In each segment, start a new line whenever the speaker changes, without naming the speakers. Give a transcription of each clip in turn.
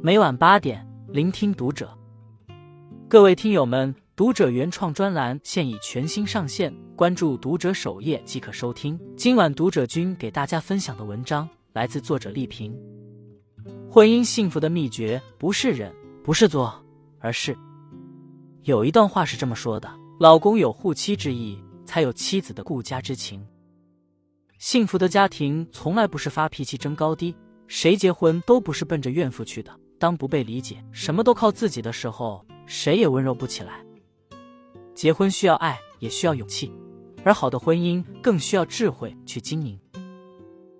每晚八点，聆听读者。各位听友们，读者原创专栏现已全新上线，关注读者首页即可收听。今晚读者君给大家分享的文章来自作者丽萍。婚姻幸福的秘诀不是忍，不是做，而是有一段话是这么说的：老公有护妻之意，才有妻子的顾家之情。幸福的家庭从来不是发脾气争高低，谁结婚都不是奔着怨妇去的。当不被理解，什么都靠自己的时候，谁也温柔不起来。结婚需要爱，也需要勇气，而好的婚姻更需要智慧去经营。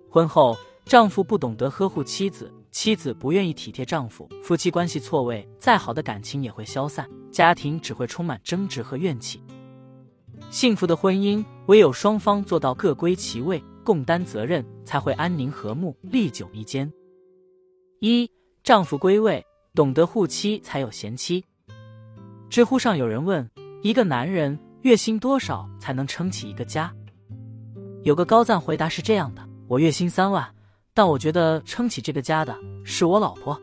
婚后，丈夫不懂得呵护妻子，妻子不愿意体贴丈夫，夫妻关系错位，再好的感情也会消散，家庭只会充满争执和怨气。幸福的婚姻，唯有双方做到各归其位，共担责任，才会安宁和睦，历久弥坚。一丈夫归位，懂得护妻，才有贤妻。知乎上有人问：一个男人月薪多少才能撑起一个家？有个高赞回答是这样的：我月薪三万，但我觉得撑起这个家的是我老婆，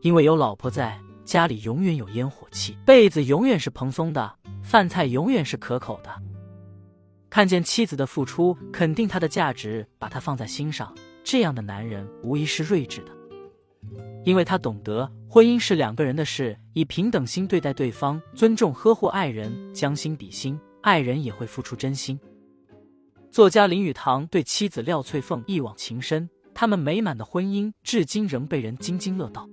因为有老婆在家里，永远有烟火气，被子永远是蓬松的，饭菜永远是可口的。看见妻子的付出，肯定她的价值，把她放在心上，这样的男人无疑是睿智的，因为他懂得婚姻是两个人的事，以平等心对待对方，尊重呵护爱人，将心比心，爱人也会付出真心。作家林语堂对妻子廖翠凤一往情深，他们美满的婚姻至今仍被人津津乐道。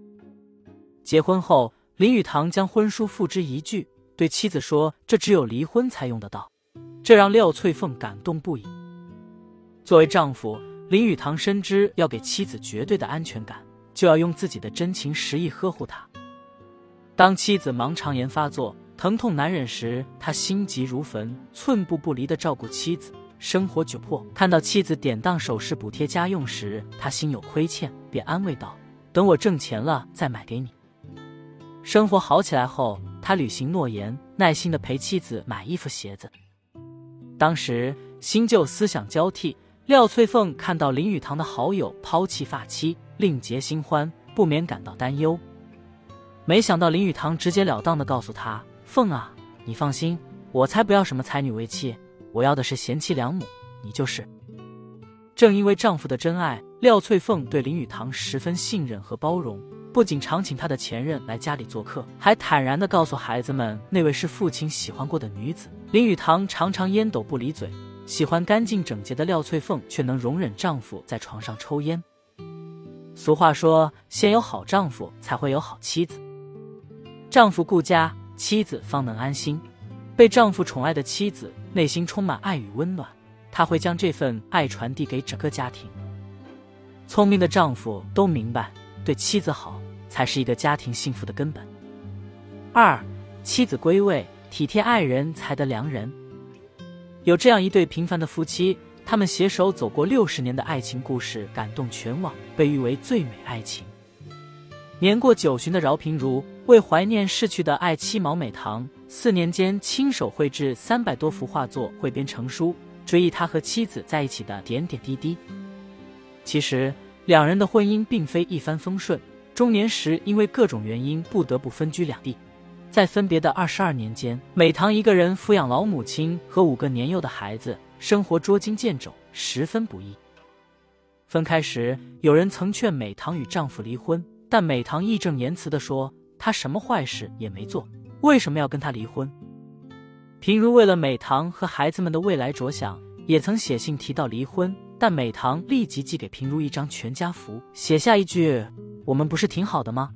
结婚后，林语堂将婚书付之一炬，对妻子说：“这只有离婚才用得到。”这让廖翠凤感动不已。作为丈夫，林语堂深知要给妻子绝对的安全感，就要用自己的真情实意呵护他。当妻子盲肠炎发作、疼痛难忍时，他心急如焚，寸步不离的照顾妻子。生活窘迫，看到妻子典当首饰补贴家用时，他心有亏欠，便安慰道：“等我挣钱了再买给你。”生活好起来后，他履行诺言，耐心的陪妻子买衣服鞋子。当时新旧思想交替，廖翠凤看到林语堂的好友抛弃发妻，另结新欢，不免感到担忧。没想到林语堂直截了当的告诉她：“凤啊，你放心，我才不要什么才女为妻，我要的是贤妻良母，你就是。”正因为丈夫的真爱，廖翠凤对林语堂十分信任和包容，不仅常请他的前任来家里做客，还坦然的告诉孩子们那位是父亲喜欢过的女子。林语堂常常烟斗不离嘴，喜欢干净整洁的廖翠凤却能容忍丈夫在床上抽烟。俗话说，先有好丈夫，才会有好妻子。丈夫顾家，妻子方能安心。被丈夫宠爱的妻子，内心充满爱与温暖，她会将这份爱传递给整个家庭。聪明的丈夫都明白，对妻子好才是一个家庭幸福的根本。二，妻子归位。体贴爱人才得良人。有这样一对平凡的夫妻，他们携手走过六十年的爱情故事，感动全网，被誉为最美爱情。年过九旬的饶平如为怀念逝去的爱妻毛美棠，四年间亲手绘制三百多幅画作，汇编成书，追忆他和妻子在一起的点点滴滴。其实，两人的婚姻并非一帆风顺，中年时因为各种原因不得不分居两地。在分别的二十二年间，美棠一个人抚养老母亲和五个年幼的孩子，生活捉襟见肘，十分不易。分开时，有人曾劝美棠与丈夫离婚，但美棠义正言辞地说：“她什么坏事也没做，为什么要跟他离婚？”平如为了美棠和孩子们的未来着想，也曾写信提到离婚，但美棠立即寄给平如一张全家福，写下一句：“我们不是挺好的吗？”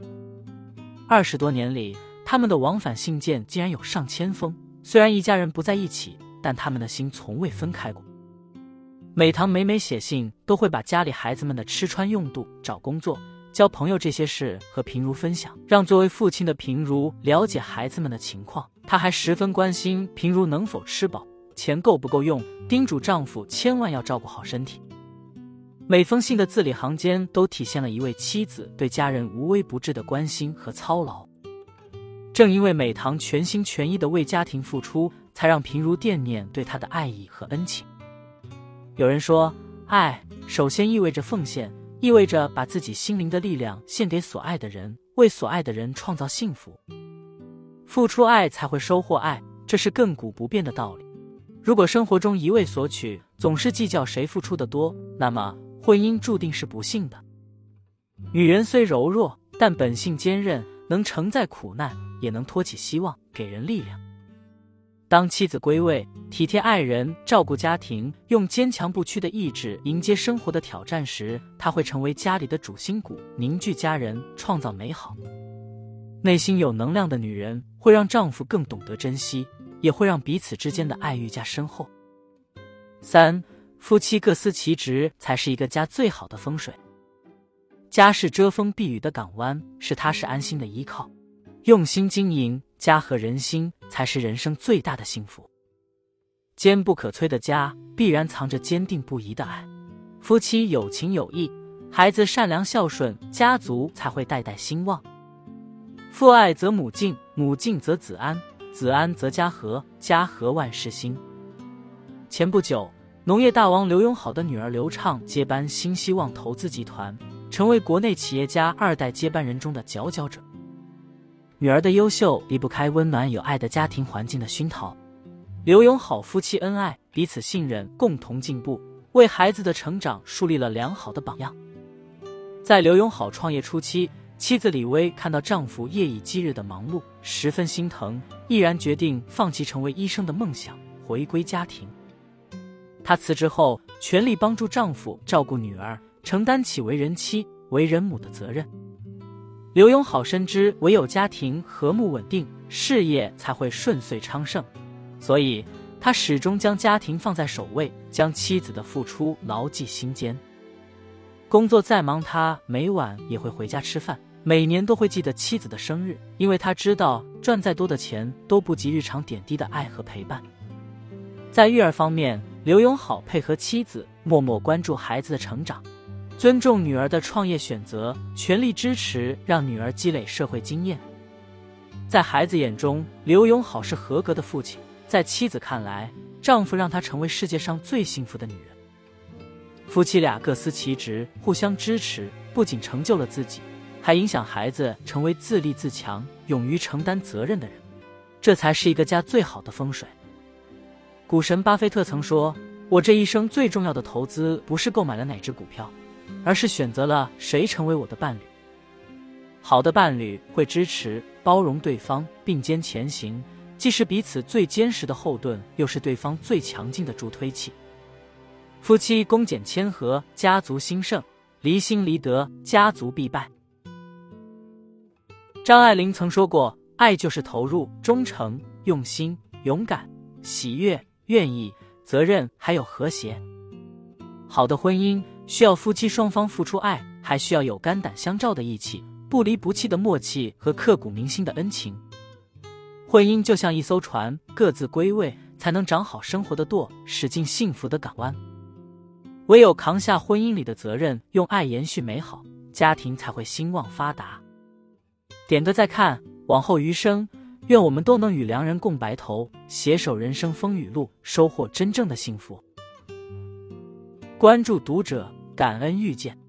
二十多年里。他们的往返信件竟然有上千封，虽然一家人不在一起，但他们的心从未分开过。美棠每每写信，都会把家里孩子们的吃穿用度、找工作、交朋友这些事和平如分享，让作为父亲的平如了解孩子们的情况。他还十分关心平如能否吃饱，钱够不够用，叮嘱丈夫千万要照顾好身体。每封信的字里行间都体现了一位妻子对家人无微不至的关心和操劳。正因为美棠全心全意的为家庭付出，才让平如惦念对她的爱意和恩情。有人说，爱首先意味着奉献，意味着把自己心灵的力量献给所爱的人，为所爱的人创造幸福。付出爱才会收获爱，这是亘古不变的道理。如果生活中一味索取，总是计较谁付出的多，那么婚姻注定是不幸的。女人虽柔弱，但本性坚韧，能承载苦难，也能托起希望，给人力量。当妻子归位，体贴爱人，照顾家庭，用坚强不屈的意志迎接生活的挑战时，她会成为家里的主心骨，凝聚家人，创造美好。内心有能量的女人会让丈夫更懂得珍惜，也会让彼此之间的爱愈加深厚。三，夫妻各司其职才是一个家最好的风水。家是遮风避雨的港湾，是踏实安心的依靠。用心经营。家和人心才是人生最大的幸福。坚不可摧的家，必然藏着坚定不移的爱。夫妻有情有义，孩子善良孝顺，家族才会代代兴旺。父爱则母敬，母敬则子安，子安则家和，家和万事兴。前不久，农业大王刘永好的女儿刘畅接班新希望投资集团，成为国内企业家二代接班人中的佼佼者。女儿的优秀离不开温暖有爱的家庭环境的熏陶。刘永好夫妻恩爱，彼此信任，共同进步，为孩子的成长树立了良好的榜样。在刘永好创业初期，妻子李薇看到丈夫夜以继日的忙碌，十分心疼，毅然决定放弃成为医生的梦想，回归家庭。她辞职后，全力帮助丈夫照顾女儿，承担起为人妻、为人母的责任。刘永好深知，唯有家庭和睦稳定，事业才会顺遂昌盛，所以他始终将家庭放在首位，将妻子的付出牢记心间。工作再忙，他每晚也会回家吃饭，每年都会记得妻子的生日，因为他知道赚再多的钱都不及日常点滴的爱和陪伴。在育儿方面，刘永好配合妻子，默默关注孩子的成长。尊重女儿的创业选择，全力支持，让女儿积累社会经验。在孩子眼中，刘永好是合格的父亲；在妻子看来，丈夫让她成为世界上最幸福的女人。夫妻俩各司其职，互相支持，不仅成就了自己，还影响孩子成为自立自强、勇于承担责任的人。这才是一个家最好的风水。股神巴菲特曾说：“我这一生最重要的投资，不是购买了哪只股票。”而是选择了谁成为我的伴侣。好的伴侣会支持、包容对方，并肩前行，既是彼此最坚实的后盾，又是对方最强劲的助推器。夫妻恭俭谦和，家族兴盛；离心离德，家族必败。张爱玲曾说过：“爱就是投入、忠诚、用心、勇敢、喜悦、愿意、责任，还有和谐。”好的婚姻。需要夫妻双方付出爱，还需要有肝胆相照的义气、不离不弃的默契和刻骨铭心的恩情。婚姻就像一艘船，各自归位，才能掌好生活的舵，驶进幸福的港湾。唯有扛下婚姻里的责任，用爱延续美好，家庭才会兴旺发达。点个再看，往后余生，愿我们都能与良人共白头，携手人生风雨路，收获真正的幸福。关注读者。感恩遇见。